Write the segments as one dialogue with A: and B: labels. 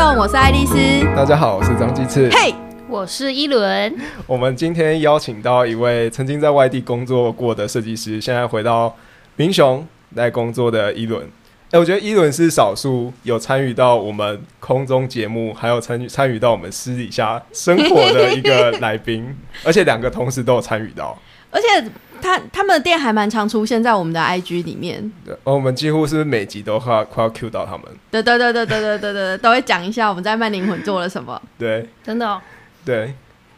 A: 送，我是爱丽丝。
B: 大家好，我是张鸡翅。
A: 嘿，
C: 我是一轮，
B: 我们今天邀请到一位曾经在外地工作过的设计师，现在回到民雄来工作的一轮。哎、我觉得伊伦是少数有参与到我们空中节目，还有参与参与到我们私底下生活的一个来宾，而且两个同时都有参与到。
A: 而且他他们的店还蛮常出现在我们的 IG 里面。
B: 对，而我们几乎是每集都快要快要 Q 到他们。
A: 对对对对对对对对，都会讲一下我们在慢灵魂做了什么。
B: 对
C: 真的、哦，
B: 对，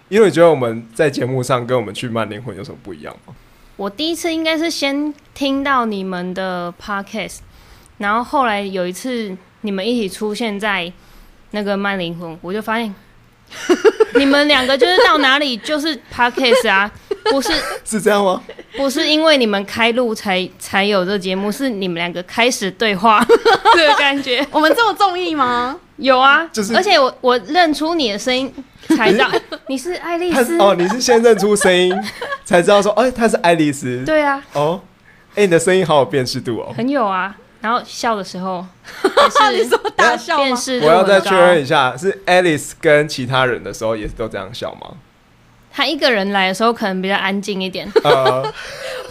B: 因为你觉得我们在节目上跟我们去慢灵魂有什么不一样吗？
C: 我第一次应该是先听到你们的 podcast，然后后来有一次你们一起出现在那个慢灵魂，我就发现 你们两个就是到哪里就是 podcast 啊，不是
B: 是这样吗？
C: 不是因为你们开录才才有这节目，是你们两个开始对话 这个感觉。
A: 我们这么中意吗？
C: 有啊，
B: 就是
C: 而且我我认出你的声音才知道你是爱丽丝。
B: 哦，你是先认出声音才知道说，哎、她是爱丽丝。
C: 对啊，
B: 哦，哎、你的声音好有辨识度哦。
C: 很有啊。然后笑的时候
A: 你
C: 也是
A: 说大笑
B: 我要再确认一下，是 Alice 跟其他人的时候也是都这样笑吗？
C: 他一个人来的时候可能比较安静一点，
B: 呃，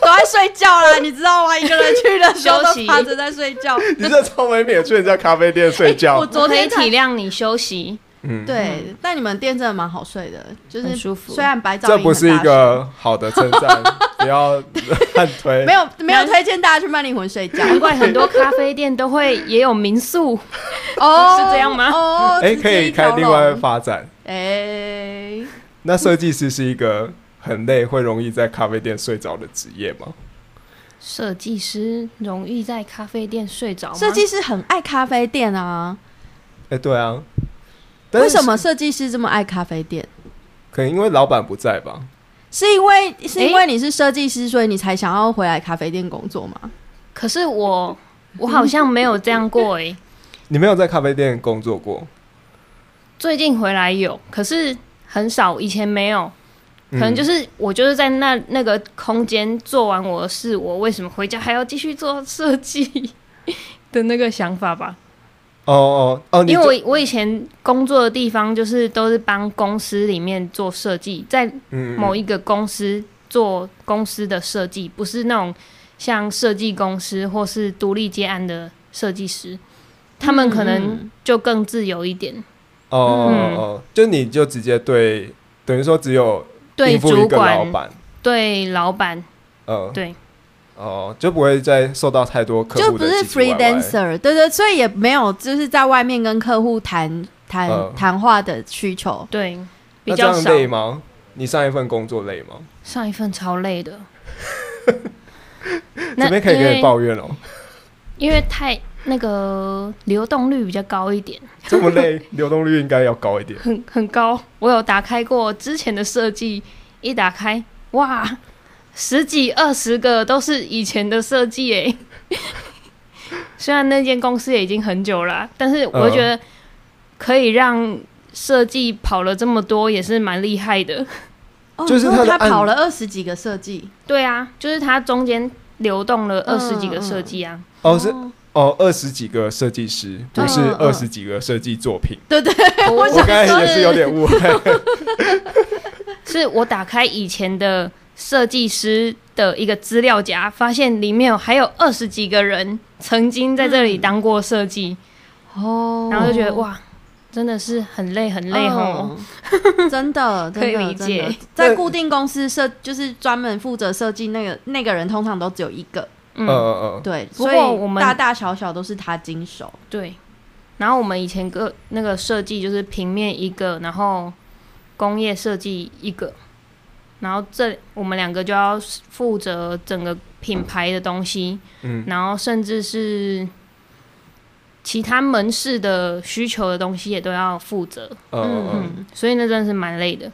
A: 都在睡觉啦，你知道吗？一个人去的时候
C: 休息
A: 都趴着在睡觉。
B: 你这超没脸去人家咖啡店睡觉我。
A: 昨天
C: 体谅你休息，
B: 嗯，
A: 对，但你们店真的蛮好睡的，就是
C: 很舒服
A: 虽然白噪音
B: 这不是一个好的称赞，不要乱推。
A: 声没有没有推荐大家去曼灵魂睡觉。
C: 难怪很多咖啡店都会也有民宿，
A: 哦，
C: 是这样吗
A: 哦，
B: 哎、
A: 直
B: 可以
A: 接一条
B: 开另外
A: 龙
B: 发展。
A: 哎，
B: 那设计师是一个很累，会容易在咖啡店睡着的职业吗？
C: 设计师容易在咖啡店睡着吗？
A: 设计师很爱咖啡店啊，
B: 哎、对啊。
A: 为什么设计师这么爱咖啡店？
B: 可能因为老板不在吧？
A: 是因为是因为你是设计师，所以你才想要回来咖啡店工作吗？
C: 可是我我好像没有这样过诶、
B: 你没有在咖啡店工作过？
C: 最近回来有，可是很少，以前没有。可能就
B: 嗯
C: 是我就是在那那个空间做完我的事，我为什么回家还要继续做设计 的那个想法吧？
B: 哦哦哦，
C: 因为我我以前工作的地方就是都是帮公司里面做设计，在
B: 嗯
C: 某一个公司做公司的设计，不是那种像设计公司或是独立接案的设计师，他们可能
A: 嗯
C: 就更自由一点，
B: 哦哦就你就直接对，等于说只有
C: 对主管、
B: 板，
C: 对老板，
B: 呃，
C: 对。
B: 哦，就不会再受到太多客户
A: 就不是
B: 的唧唧歪歪。
A: freelancer，对对，所以也没有就是在外面跟客户谈谈
B: 嗯。
A: 谈话的需求。
C: 对，比较少。
B: 累吗？你上一份工作累吗？
C: 上一份超累的，那
B: 这边可以跟你抱怨哦，
C: 因为太那个流动率比较高一点，
B: 这么累，流动率应该要高一点。
C: 很很高。我有打开过之前的设计，一打开，哇，十几二十个都是以前的设计诶。虽然那间公司也已经很久了啊、但是我
B: 嗯
C: 觉得可以让设计跑了这么多，也是蛮厉害的。
A: 哦，
B: 就是
A: 他跑了二十几个设计，
C: 对啊，就是他中间流动了二十几个设计啊。
B: 哦，是哦，二十几个设计师，不是二十几个设计作品。
A: 对对，
C: 我
B: 我刚才也是有点误会。
C: 是我打开以前的设计师的一个资料夹，发现里面有还有二十几个人曾经在这里当过设计，
A: 哦。
C: 然后就觉得哇，真的是很累很累吼。
A: 嗯 真的，真的
C: 可以理解。
A: 在固定公司设，就是专门负责设计那个那个人，通常都只有一个，
B: 嗯
C: 嗯，
B: 嗯
A: 对，
C: 不
A: 所以
C: 过我们
A: 大大小小都是他经手。
C: 对。然后我们以前个那个设计就是平面一个，然后工业设计一个，然后这我们两个就要负责整个品牌的东西，
B: 嗯
C: 然后甚至是其他门市的需求的东西也都要负责，
B: 嗯嗯嗯。
C: 嗯，所以那真的是蛮累的。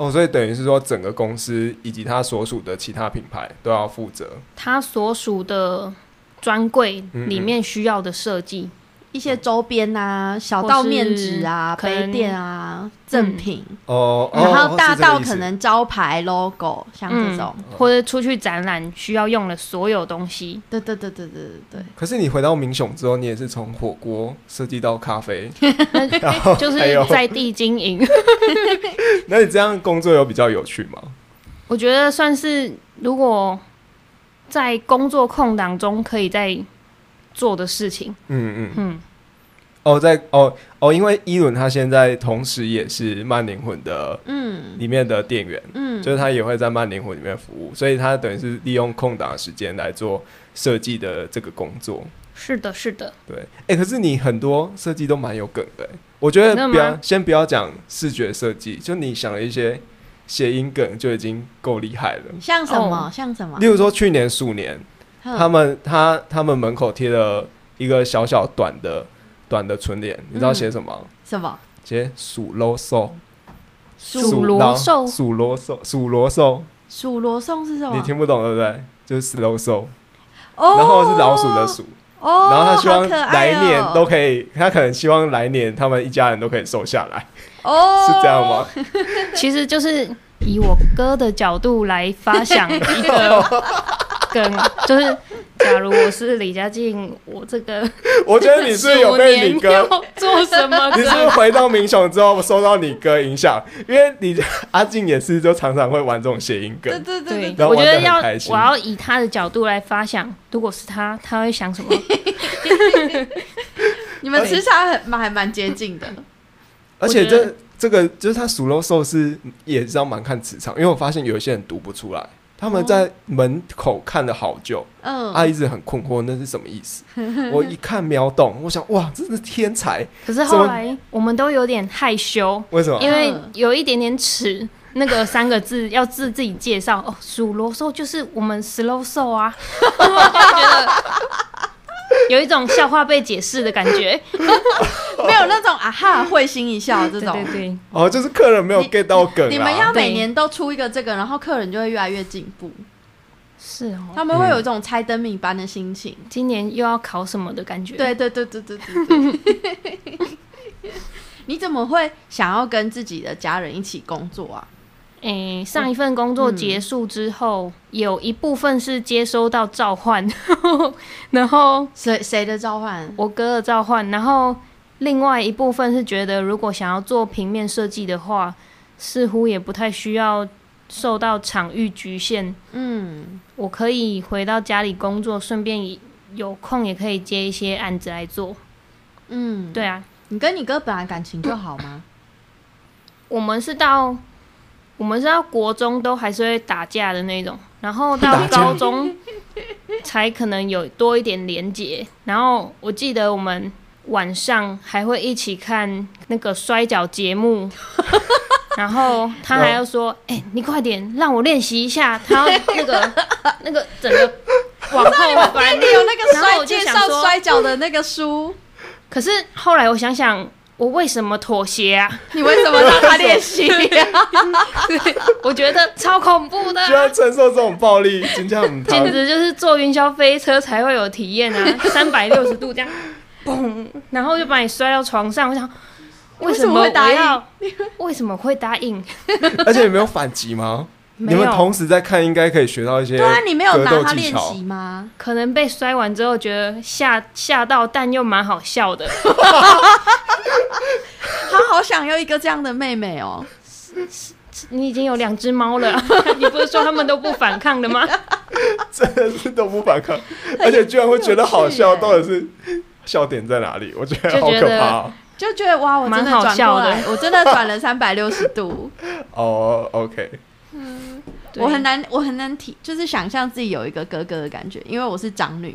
B: 哦，所以等于是说，整个公司以及他所属的其他品牌都要负责。
C: 他所属的专柜
B: 嗯
C: 里面需要的设计，
A: 一些周边啊、小
C: 或
A: 道面纸啊、杯垫啊，啊、赠品，
B: 哦，
A: 然后大到可能招牌、logo，像这种。
B: 嗯
C: 或者出去展览需要用的所有东西。
A: 对对对对对对对，
B: 可是你回到明雄之后，你也是从火锅设计到咖啡，然后
C: 就是在地经营，
B: 那你这样工作有比较有趣吗？
C: 我觉得算是如果在工作空档中可以在做的事情。
B: 嗯嗯。
C: 嗯，
B: 哦，在哦哦，因为伊伦他现在同时也是慢灵魂的
A: 嗯
B: 里面的店员，
A: 嗯，
B: 就是他也会在慢灵魂里面服务，所以他等于是利用空档的时间来做设计的这个工作。
C: 是的，是的。
B: 对，哎、可是你很多设计都蛮有梗的、欸，我觉得不要先不要讲视觉设计，就你想了一些谐音梗就已经够厉害了。
A: 像什么、
C: 哦
A: 像什么
B: 例？如说去年鼠年，
A: 哼
B: 他们他他们门口贴了一个小小短的短的春联，你知道写什么？吗？
A: 什么？
B: 写数罗寿，
C: 数罗寿？
B: 数罗寿，数罗寿，
A: 数罗寿是什么？
B: 你听不懂对不对？就是 slow soul，
A: 哦，
B: 然后是老鼠的鼠，
A: 哦，
B: 然后他希望来年都可以，他可能希望来年他们一家人都可以瘦下来，
A: 哦，
B: 是这样吗？
C: 其实就是以我哥的角度来发想一个 梗，就是假如我是李佳静，我这个
B: 我觉得你是有被你哥，
C: 做什么
B: 你是是？回到民雄之后受到你哥影响？因为你阿静也是，就常常会玩这种谐音梗
A: 对。对对
C: 我觉得要我要以他的角度来发想，如果是他，他会想什么？
A: 你们磁场很蛮还蛮接近的。
B: 而且这这个就是他属肉兽是也是要蛮看磁场，因为我发现有一些人读不出来，他们在门口看了好久，
A: 嗯，
B: 他一直很困惑那是什么意思。我一看秒懂，我想哇，这是天才！
C: 可是后来我们都有点害羞，
B: 为什么？
C: 因为有一点点耻。那个三个字要自自己介绍哦，数罗兽就是我们 slow 兽啊，我就觉得 有一种笑话被解释的感觉。
A: 没有那种啊哈会心一笑这
C: 对
A: 种。
C: 对对，
B: 哦，就是客人没有 get 到梗、啊。
A: 你们要每年都出一个这个，然后客人就会越来越进步，
C: 是哦。
A: 他们会有一种猜灯谜般的心情。
C: 今年又要考什么的感觉？
A: 对对对对对对对。你怎么会想要跟自己的家人一起工作啊？
C: 诶、上一份工作结束之后，有一部分是接收到召唤，然后
A: 谁谁的召唤？
C: 我哥的召唤，然后另外一部分是觉得，如果想要做平面设计的话，似乎也不太需要受到场域局限，
A: 嗯，
C: 我可以回到家里工作，顺便有空也可以接一些案子来做。
A: 嗯，
C: 对啊，
A: 你跟你哥本来感情就好吗？
C: 我们是到我们是到国中都还是会打架的那种，然后到高中才可能有多一点连结。然后我记得我们晚上还会一起看那个摔跤节目，然后他还要说：“哎、你快点让我练习一下。”他要那个 那个整个往后翻
A: 你。有那个
C: 然后
A: 摔介绍
C: 我就想说
A: 摔跤的那个书，
C: 可是后来我想想，我为什么妥协啊？
A: 你为什么让他练习啊？
C: 我觉得超恐怖的啊、
B: 居然承受这种暴力，真
C: 简直就是坐云霄飞车才会有体验啊！三百六十度这样，嘣，然后就把你摔到床上。我想，为什么
A: 会答应
C: 我要？为什么会答应？
B: 而且你没有反击吗？你们同时在看，应该可以学到一些
A: 对啊，你没有
B: 格
A: 拿他练习吗？
C: 可能被摔完之后觉得吓吓到，但又蛮好笑的。
A: 他好想要一个这样的妹妹哦。
C: 你已经有两只猫了，你不是说他们都不反抗的吗？
B: 真的是都不反抗，而且居然会觉得好笑，到底是笑点在哪里？我觉得好可怕哦。
A: 就觉得哇，我真的转
C: 笑的
A: 过来，我真的转了三百六十度。
B: 哦，OK，
C: 对
A: 我很难，我很难体，就是想象自己有一个哥哥的感觉，因为我是长女，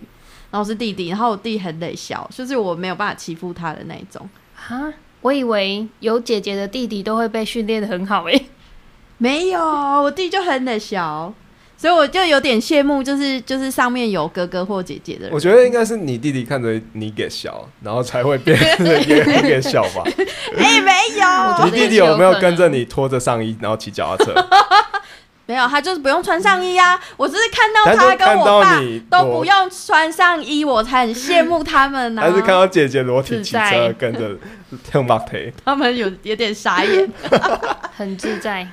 A: 然后我是弟弟，然后我弟很得小，就是我没有办法欺负他的那一种。
C: 啊，我以为有姐姐的弟弟都会被训练的很好诶、
A: 没有，我弟就很得小，所以我就有点羡慕，就是就是上面有哥哥或姐姐的人。
B: 我觉得应该是你弟弟看着你给小，然后才会变成也你给笑吧。
A: 哎、没有，
B: 你弟弟有没有跟着你拖着上衣，然后骑脚踏车？
A: 没有，他就是不用穿上衣啊。我只是看到他跟我爸都不用穿上衣，我才很羡慕他们呢、
B: 还是看到姐姐裸体骑车跟着跳马腿，
A: 他们有有点傻眼，
C: 很自在。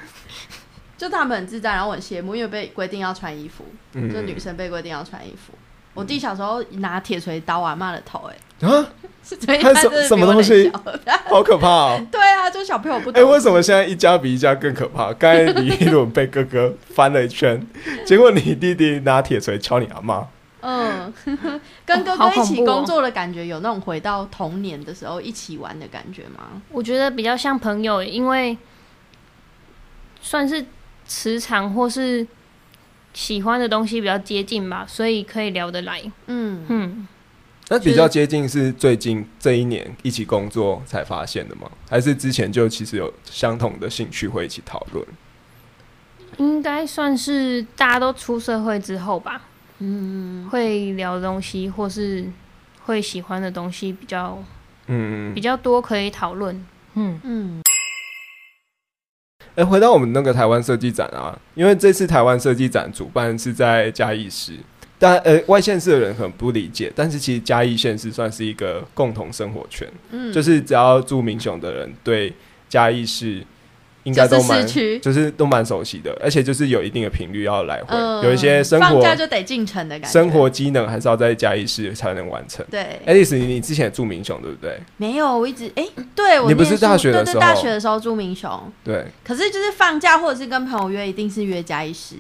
A: 就他们很自在，然后我很羡慕，因为被规定要穿衣服，
B: 嗯
A: 就女生被规定要穿衣服。我弟小时候拿铁锤刀我阿妈的头、哎，
B: 啊，
A: 所以
B: 他什么东西 好可怕哦！
A: 对啊，就小朋友不懂
B: 哎、
A: 懂。
B: 为什么现在一家比一家更可怕？刚才你一伦被哥哥翻了一圈，结果你弟弟拿铁锤敲你阿妈。
A: 嗯，跟哥哥一起工作的感觉，有那种回到童年的时候一起玩的感觉吗？
C: 我觉得比较像朋友，因为算是磁场或是喜欢的东西比较接近吧，所以可以聊得来。
A: 嗯，
C: 嗯，
B: 那比较接近是最近这一年一起工作才发现的吗？还是之前就其实有相同的兴趣会一起讨论？
C: 应该算是大家都出社会之后吧。嗯，会聊的东西或是会喜欢的东西比较
B: 嗯
C: 比，较多，可以讨论。嗯，
A: 嗯，
B: 哎、回到我们那个台湾设计展啊，因为这次台湾设计展主办是在嘉义市，但呃外县市的人很不理解，但是其实嘉义县是算是一个共同生活圈，
A: 嗯。
B: 就是只要住民雄的人对嘉义市应该都
A: 就是
B: 蛮
A: 市区
B: 就是都蛮熟悉的，而且就是有一定的频率要来回，
A: 嗯
B: 有一些生活
A: 放
B: 活
A: 假就得进城的感觉。
B: 生活机能还是要在嘉义市才能完成。
A: 对，
B: 爱丽丝，你你之前也住民雄对不对？
A: 没有，我一直哎、对我
B: 你不是大学的时候
A: 大学的时候住民雄，
B: 对，
A: 可是就是放假或者是跟朋友约，一定是约嘉义市。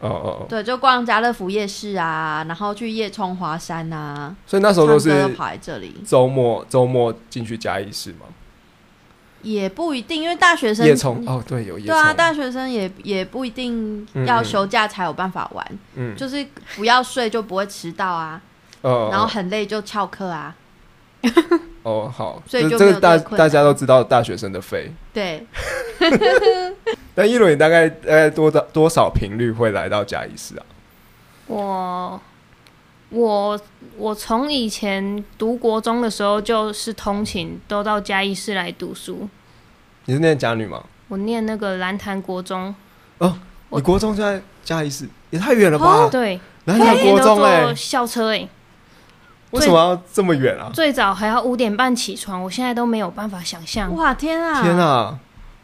B: 哦哦哦，
A: 对，就逛家乐福夜市啊，然后去夜冲华山啊，
B: 所以那时候都是
A: 跑来这里，
B: 周末周末进去嘉义市嘛，
A: 也不一定，因为大学生
B: 夜冲哦，对，有夜，
A: 对啊，大学生也也不一定要休假才有办法玩，
B: 嗯，
A: 就是不要睡就不会迟到啊，
B: 哦，
A: 然后很累就翘课啊，
B: 哦好，
A: 所以就
B: 这这个大大家都知道大学生的费，
A: 对，
B: 那一轮你大概大概多大多少频率会来到嘉义市啊？
C: 我我我从以前读国中的时候就是通勤，都到嘉义市来读书。
B: 你是念嘉女吗？
C: 我念那个蓝潭国中，
B: 你国中就在嘉义市，也太远了吧？
A: 哦
C: 对，
B: 南台
C: 每天都
B: 国中哎、
C: 坐校车哎、
B: 为什么要这么远啊？
C: 最早还要五点半起床，我现在都没有办法想象。
A: 哇天啊，
B: 天啊，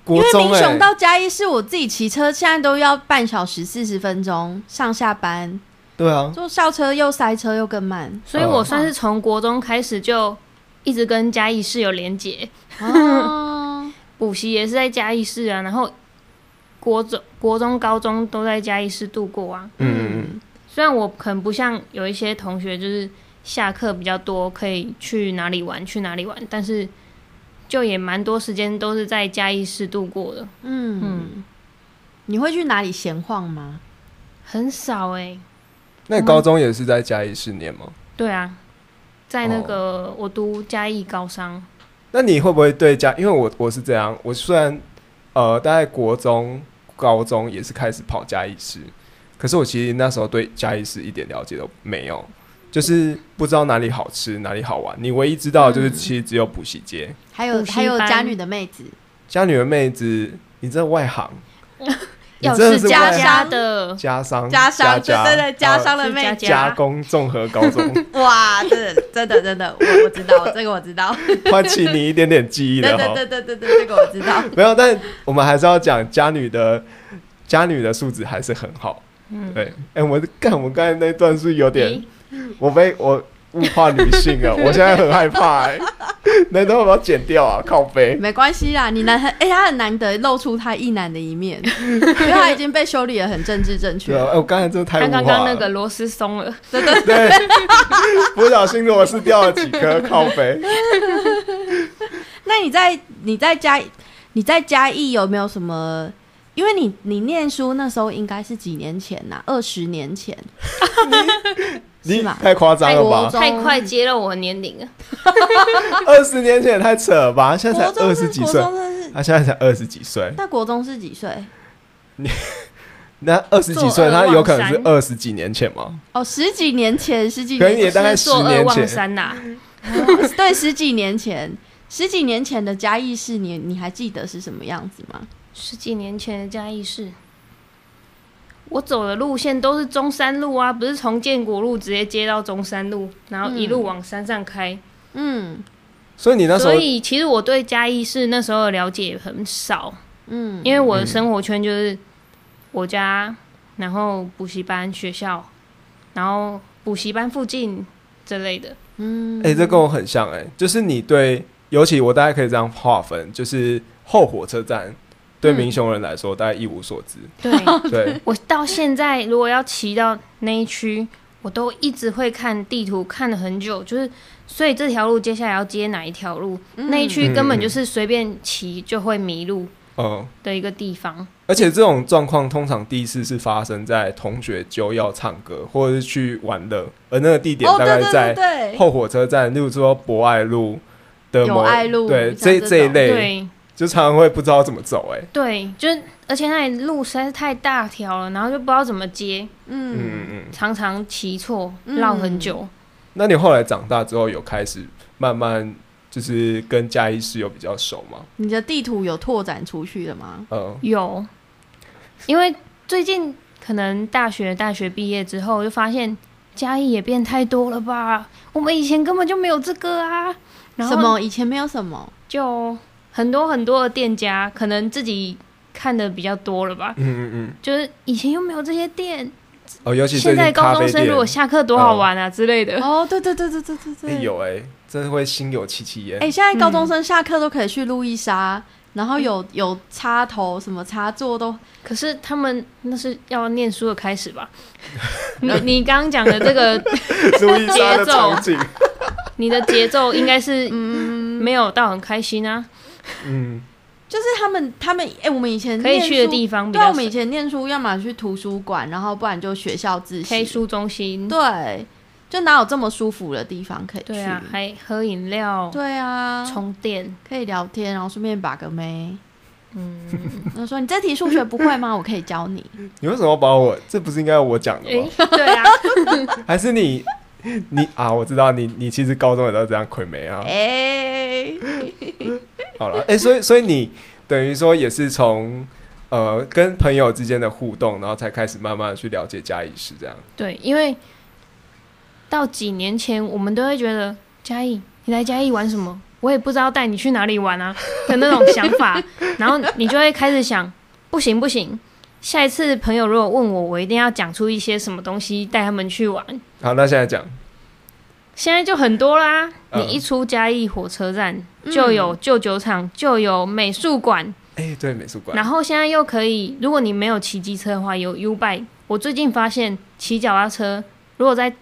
A: 因为
B: 国中哎、
A: 民雄到嘉义市，我自己骑车现在都要半小时四十分钟上下班，
B: 对啊，
A: 坐校车又塞车又更慢。
C: 所以我算是从国中开始就一直跟嘉义市有连结，
A: 哦，
C: 补习也是在嘉义市啊，然后国中、国中、高中都在嘉义市度过啊。
B: 嗯嗯嗯，
C: 虽然我可能不像有一些同学，就是下课比较多，可以去哪里玩去哪里玩，但是就也蛮多时间都是在嘉义市度过的，
A: 嗯。
C: 嗯。
A: 你会去哪里闲晃吗？
C: 很少哎、
B: 那你高中也是在嘉义市念吗？
C: 对啊，在那个、我读嘉义高商，
B: 那你会不会对嘉？因为我我是这样，我虽然呃大概国中、高中也是开始跑嘉义市，可是我其实那时候对嘉义市一点了解都没有，就是不知道哪里好吃、哪里好玩。你唯一知道的就是
A: 嗯
B: 其实只有补习街。
A: 还有还有家女的妹子，
B: 家女的妹子，你这外行，你
C: 要
B: 真的是
A: 家
B: 外
C: 家
A: 乡
C: 的，
B: 家商
A: 家商，对
B: 家
A: 对对，家商
B: 呃
A: 的妹
B: 加工综合高中，
A: 哇，真的真的真的，我我知道，这个我知道，
B: 唤起你一点点记忆
A: 对
B: 了哈。
A: 对对对对对，这个我知道。
B: 没有，但我们还是要讲家女的家女的素质还是很好。
C: 嗯，
B: 对，哎、我们干，我们刚才那段是有点，我被我物化女性啊，我现在很害怕哎、那段要不要剪掉啊？靠背。
A: 没关系啦，你难很哎、他很难得露出他一男的一面，因为他已经被修理的很政治正确
B: 对啊，哎、我刚才真的太
C: 他
B: 物化了。
C: 刚刚那个螺丝松了，
A: 对对
B: 对，不小心螺丝掉了几颗，靠背。
A: 那你在你在嘉你在嘉义有没有什么？因为你你念书那时候应该是几年前呐、二十年前，
B: 你太夸张了吧？
C: 太快接了我的年龄了。
B: 二十年前也太扯了吧？现在才二十几岁。他现在才二十几岁。
A: 那国中是几岁？
B: 那二十几岁，他有可能是二十几年前吗？
A: 哦，十几年前，十几
B: 可能
A: 年前，
B: 也大概10
C: 是坐二望
B: 年前
C: 山呐、
A: 对，十几年前，十几年前的嘉义市，你你还记得是什么样子吗？
C: 十几年前的嘉义市，我走的路线都是中山路啊，不是从建国路直接接到中山路，然后一路往山上开。
A: 嗯
B: 所以你那时候
C: 所以其实我对嘉义市那时候的了解很少，
A: 嗯，
C: 因为我的生活圈就是我家，然后补习班、学校，然后补习班附近之类的。
A: 嗯
B: 哎、这跟我很像哎、就是你对，尤其我大概可以这样划分，就是后火车站对
C: 嗯。
B: 民雄人来说大概一无所知，
C: 对。
B: 对，
C: 我到现在如果要骑到那一区，我都一直会看地图，看了很久，就是所以这条路接下来要接哪一条路，
A: 嗯。
C: 那一区根本就是随便骑就会迷路
B: 嗯。
C: 的一个地方。
B: 而且这种状况通常第一次是发生在同学就要唱歌或者是去玩乐，而那个地点大概在后火车站，例如说博爱路的某
A: 友爱路
B: 对
A: 像
B: 这
A: 这
B: 一类，
C: 对
B: 就常常会不知道怎么走、哎，
C: 对，就是而且那里路实在是太大条了，然后就不知道怎么接，
B: 嗯嗯
A: 嗯，
B: 嗯。
C: 常常骑错，
A: 嗯
C: 绕很久。
B: 那你后来长大之后有开始慢慢就是跟嘉义市有比较熟吗？
A: 你的地图有拓展出去了吗？
B: 嗯
C: 有，因为最近可能大学大学毕业之后，就发现嘉义也变太多了吧？我们以前根本就没有这个啊。然后
A: 什么？以前没有什么，
C: 就很多很多的店家，可能自己看的比较多了吧。
B: 嗯嗯嗯，
C: 就是以前又没有这些店，
B: 哦，尤其最
C: 现在高中生如果下课多好玩啊、之类的。
A: 哦，对对对对对对
B: 哎
A: 对，
B: 有哎、真的会心有戚戚焉。
A: 哎、现在高中生下课都可以去路易莎，然后有有插头什么插座都，
C: 可是他们那是要念书的开始吧？你你刚刚讲的这个，
B: 路易莎的
C: 节奏，你的节奏应该是
A: 嗯，
C: 没有到很开心啊。
B: 嗯，
A: 就是他们他们哎、我们以前
C: 可以去的地方
A: 对我们以前念书，要么去图书馆，然后不然就学校自习。
C: 书中心，
A: 对，就哪有这么舒服的地方可以去？
C: 对啊，还喝饮料、
A: 对啊，
C: 充电，
A: 可以聊天，然后顺便把个妹。
C: 嗯，
A: 他说：“你这题数学不会吗？我可以教你。
B: 你为什么把我？这不是应该我讲的
C: 诶
B: 吗？，
C: 对啊，
B: 还是你你啊？我知道你你其实高中也都这样亏没啊？
A: 哎、
B: 好了，哎、所以所以你等于说也是从呃跟朋友之间的互动，然后才开始慢慢的去了解嘉义市这样。
C: 对，因为到几年前，我们都会觉得嘉义，你来嘉义玩什么？我也不知道带你去哪里玩啊的那种想法，然后你就会开始想，不行不行，下一次朋友如果问我，我一定要讲出一些什么东西带他们去玩。
B: 好，那现在讲，
C: 现在就很多啦，
B: 嗯。
C: 你一出嘉义火车站就有旧酒厂，就有美术馆，
B: 哎、对，美术馆。
C: 然，后现在又可以，如果你没有骑机车的话，有 U bike。我最近发现骑脚踏车，如果在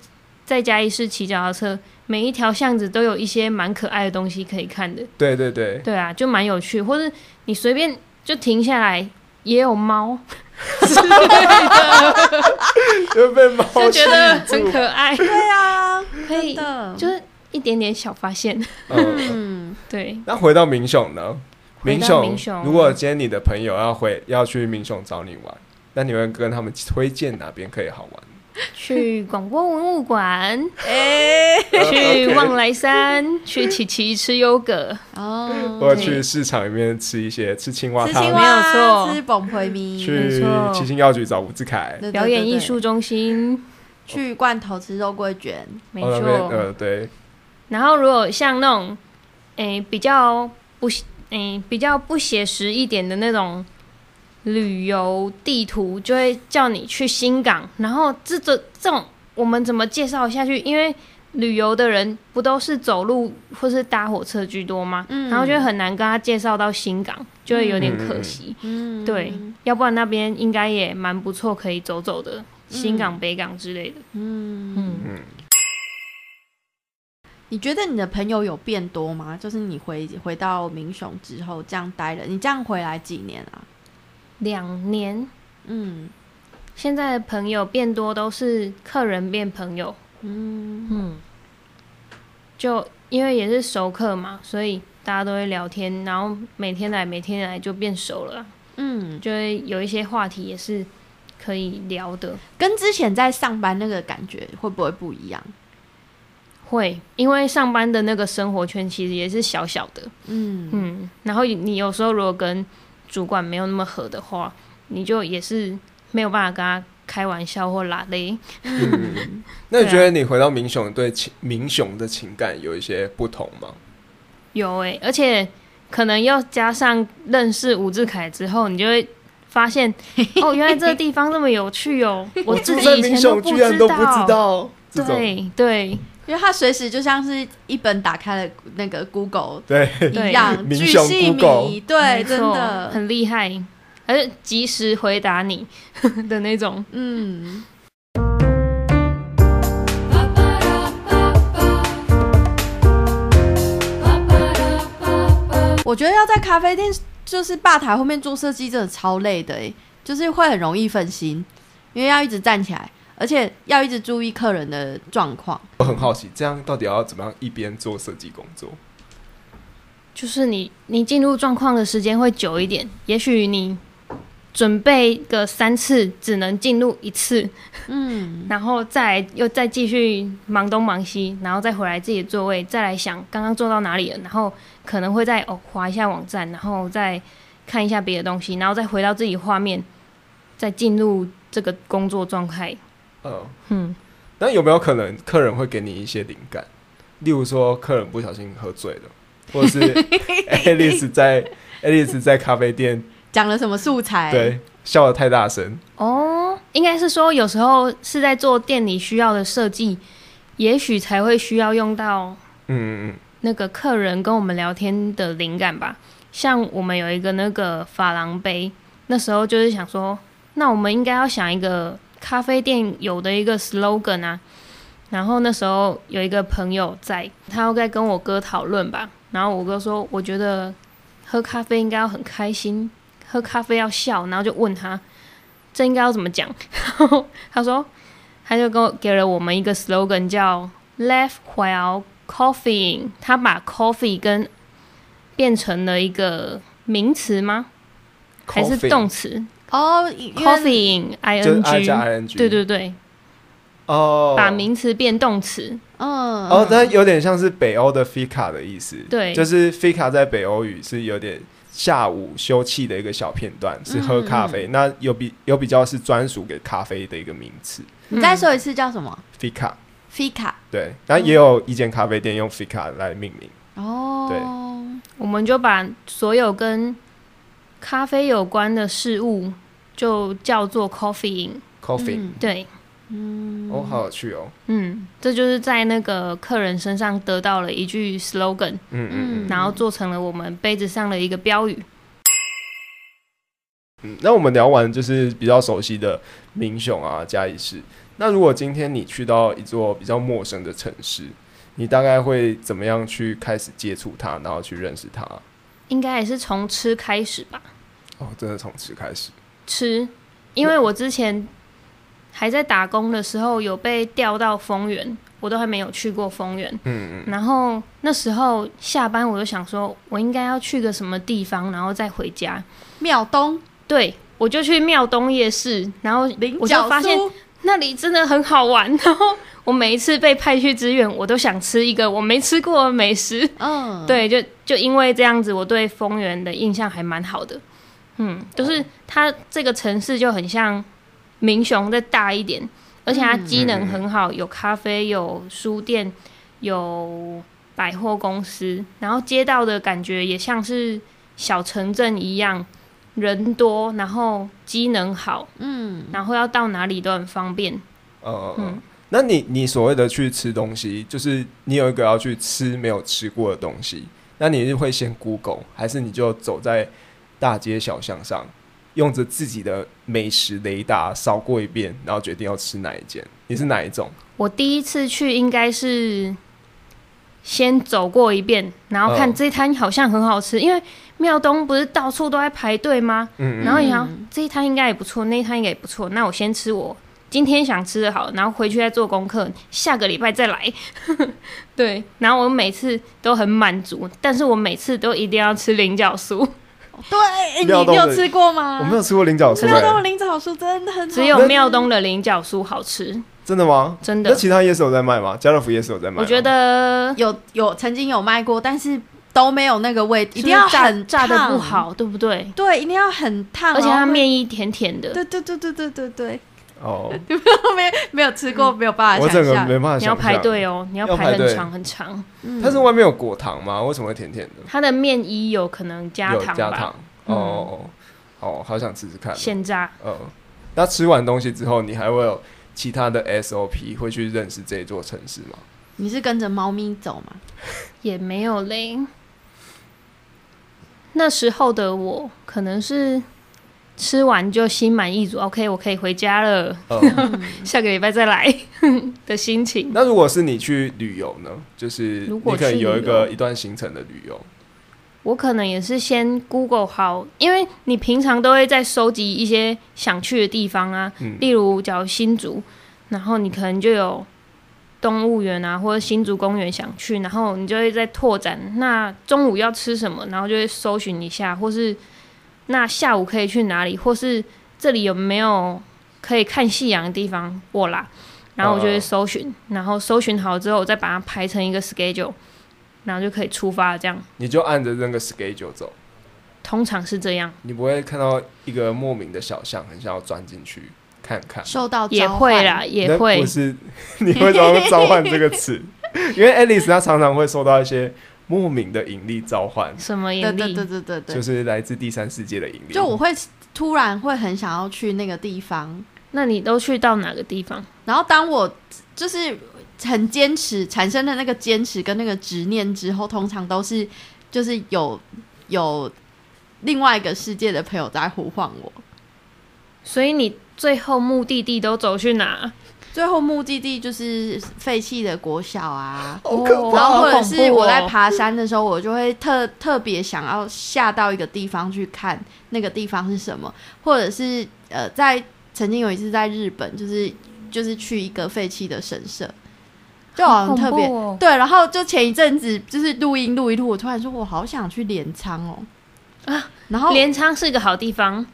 C: 在嘉义市骑脚踏车，每一条巷子都有一些蛮可爱的东西可以看的。
B: 对对对，
C: 对啊，就蛮有趣，或者你随便就停下来，也有猫，
B: 就 被猫
C: 就觉得。很可爱，
A: 对啊，
C: 可以
A: 的
C: 就是一点点小发现。
B: 嗯，
A: 嗯，
C: 对，
B: 那回到明雄呢？
C: 明
B: 雄，如果今天你的朋友要回要去明雄找你玩，那你会跟他们推荐哪边可以好玩？
C: 去广播文物馆，
A: 哎、
C: 去望来山，去琪琪吃优格。
A: 哦，
B: 或者去市场里面吃一些吃青蛙汤，
A: 青，
C: 没有错。
A: 吃崩培米，
B: 去
C: 错。
B: 七星药局找吴志凯，
A: 对对
C: 表演艺术中心，
A: 去罐头吃肉桂卷，
C: 没
B: 哦那边
C: 错。
B: 呃，对，
C: 然后如果像那种，诶、比较不，诶、比较不写实一点的那种旅游地图，就会叫你去新港。然后这这这种，我们怎么介绍下去？因为旅游的人不都是走路或是搭火车居多吗？
A: 嗯
C: 然后就会很难跟他介绍到新港，就会有点可惜。
A: 嗯，
C: 对，要不然那边应该也蛮不错，可以走走的。新港、北港之类的，
A: 嗯
C: 嗯，
B: 嗯，
A: 你觉得你的朋友有变多吗？就是你回回到民雄之后这样待了，你这样回来几年啊？
C: 两年。
A: 嗯。
C: 现在的朋友变多，都是客人变朋友。
A: 嗯。
C: 嗯，就因为也是熟客嘛，所以大家都会聊天，然后每天来每天来就变熟了，
A: 嗯，
C: 就会有一些话题也是可以聊的。
A: 跟之前在上班那个感觉会不会不一样？
C: 会，因为上班的那个生活圈其实也是小小的，
A: 嗯。
C: 嗯，然后你有时候如果跟主管没有那么合的话，你就也是没有办法跟他开玩笑或拉嘞。
B: 嗯，那你觉得你回到民雄对情民雄的情感有一些不同吗？
C: 有诶、而且可能要加上认识吴志凯之后，你就会发现，哦，原来这个地方这么有趣哦，我自己以前都不
B: 居然都不知
C: 道。对对，
A: 因为它随时就像是一本打开了那个 Google
B: 对，
A: 一样，巨细
B: Google
A: 迷，对，真的，
C: 很厉害，而且及时回答你 的那种。
A: 嗯。我觉得要在咖啡店，就是吧台后面做设计，真的超累的诶，就是会很容易分心，因为要一直站起来，而且要一直注意客人的状况。
B: 我很好奇，这样到底要怎么样一边做设计工作？
C: 就是你你进入状况的时间会久一点，也许你准备个三次只能进入一次，
A: 嗯，
C: 然后再来又再继续忙东忙西，然后再回来自己的座位，再来想刚刚做到哪里了，然后可能会再哦划一下网站，然后再看一下别的东西，然后再回到自己画面，再进入这个工作状态。
B: 嗯，
C: 嗯，
B: 那有没有可能客人会给你一些灵感？例如说，客人不小心喝醉了，或者是 Alice 在 Alice 在咖啡店
A: 讲了什么素材？
B: 对笑得太大声，
C: 哦，应该是说有时候是在做店里需要的设计，也许才会需要用到
B: 嗯嗯
C: 那个客人跟我们聊天的灵感吧。像我们有一个那个珐琅杯，那时候就是想说，那我们应该要想一个咖啡店有的一个 slogan 啊。然后那时候有一个朋友在，他要在跟我哥讨论吧。然后我哥说，我觉得喝咖啡应该要很开心，喝咖啡要笑。然后就问他，这应该要怎么讲？然 后他说，他就给我给了我们一个 slogan 叫 “Laugh while coffeeing”，他把 coffee 跟变成了一个名词吗？还是动词
A: 哦因为
C: ？coffeeing
B: 就是 I
C: ing，
B: 加 ing，
C: 对对对，
B: 哦，
C: 把名词变动词。
A: 嗯，
B: 哦，它有点像是北欧的 fika 的意思，
C: 对。
B: 就是 fika 在北欧语是有点下午休憩的一个小片段，是喝咖
C: 嗯。
B: 啡。那有比有比较是专属给咖啡的一个名词。
A: 你再说一次叫什么？fika，？Fika
B: 对，然后也有一间咖啡店用 fika 来命名。
A: 哦，
B: 对。
C: 我们就把所有跟咖啡有关的事物就叫做 coffeeing。
B: coffee，、
A: 嗯
C: 对，
A: 嗯，
B: 哦，好有趣哦，
C: 嗯，这就是在那个客人身上得到了一句 slogan，
B: 嗯嗯
A: 嗯
C: 然后做成了我们杯子上的一个标语。
B: 嗯。那我们聊完就是比较熟悉的民雄啊、嘉义市。那如果今天你去到一座比较陌生的城市，你大概会怎么样去开始接触它，然后去认识它？
C: 应该也是从吃开始吧，
B: 哦，真的从吃开始。
C: 吃，因为我之前还在打工的时候有被调到丰原，我都还没有去过丰原。
B: 嗯嗯，
C: 然后那时候下班我就想说，我应该要去个什么地方，然后再回家。
A: 庙东
C: 对，我就去庙东夜市，然后我就发现那里真的很好玩。然后我每一次被派去支援，我都想吃一个我没吃过的美食。
A: 嗯，
C: 对，就就因为这样子，我对丰原的印象还蛮好的。嗯，就是它这个城市就很像民雄再大一点，而且它机能很好，有咖啡，有书店，有百货公司，然后街道的感觉也像是小城镇一样，人多，然后机能好，
A: 嗯，
C: 然后要到哪里都很方便。
B: 呃，
C: 嗯。
B: 那你你所谓的去吃东西，就是你有一个要去吃没有吃过的东西，那你是会先 Google，还是你就走在大街小巷上，用着自己的美食雷达扫过一遍，然后决定要吃哪一间？你是哪一种？
C: 我第一次去应该是先走过一遍，然后看
B: 嗯
C: 这一摊好像很好吃，因为庙东不是到处都在排队吗？
B: 嗯
C: 然后你想
A: 嗯
C: 这一摊应该也不错，那一摊应该也不错，那我先吃我今天想吃的好，然后回去再做功课，下个礼拜再来。对，然后我每次都很满足，但是我每次都一定要吃菱角酥，
A: 对，你有吃过吗？
B: 我没有吃过菱角酥、
A: 庙东菱角酥真的很好
C: 只有庙东的菱角酥好吃，
B: 真的吗？
C: 真的
B: 那。其他夜市有在卖吗？家乐福夜市有在卖吗？
C: 我觉得
A: 有有曾经有卖过，但是都没有那个味，一定要
C: 炸
A: 很
C: 炸的不，好，对不对？
A: 对，一定要很烫，
C: 而且它面衣甜甜的，
A: 对对对对对对对，
B: 哦，
A: 没没有吃过，没有办法
B: 我整个
A: 想象。
B: 没办法想
C: 你要排。队哦，你要
B: 要排
C: 排很长很长。
A: 嗯
B: 它是外面有果糖吗？为什么会甜甜的？
C: 它的面衣有可能加
B: 有
C: 糖吧，
B: 加糖。
C: 嗯
B: 哦哦，好想吃吃看。
C: 现榨。
B: 嗯，那吃完东西之后，你还会有其他的 SOP 会去认识这一座城市吗？
A: 你是跟着猫咪走吗？
C: 也没有嘞。那时候的我可能是吃完就心满意足，OK，我可以回家了，
B: 嗯，
C: 下个礼拜再来 的心情。
B: 那如果是你去旅游呢？就是你可能有一个一段行程的旅游，
C: 我可能也是先 Google 好，因为你平常都会在收集一些想去的地方啊，
B: 嗯
C: 例如假如新竹，然后你可能就有动物园啊，或者新竹公园想去，然后你就会在拓展。那中午要吃什么，然后就会搜寻一下，或是那下午可以去哪里，或是这里有没有可以看夕阳的地方过啦。然后我就会搜寻，然后搜寻好之后，我再把它排成一个 schedule，然后就可以出发。这样
B: 你就按着那个 schedule 走，
C: 通常是这样。
B: 你不会看到一个莫名的小巷，很想要钻进去看看。
A: 受到
C: 也
A: 召唤
C: 会啦，也
B: 那
C: 会
B: 不。是 你为什么用召唤这个词？因为 Alice 她常常会受到一些莫名的引力召唤，
C: 什么
A: 对
C: 引力？
A: 对对对对对，
B: 就是来自第三世界的引力。
A: 就我会突然会很想要去那个地方，
C: 那你都去到哪个地方？
A: 然后当我就是很坚持，产生的那个坚持跟那个执念之后，通常都是就是有有另外一个世界的朋友在呼唤我。
C: 所以你最后目的地都走去哪？
A: 最后目的地就是废弃的国小啊，
B: 好可
C: 哦
A: 然后或者是我在
C: 哦
A: 爬山的时候，我就会特特别想要下到一个地方去看那个地方是什么，或者是呃，在曾经有一次在日本，就是就是去一个废弃的神社，就好像特别、对。然后就前一阵子就是录音录一录，我突然说我好想去镰仓哦。
C: 啊，
A: 然后
C: 镰仓是一个好地方，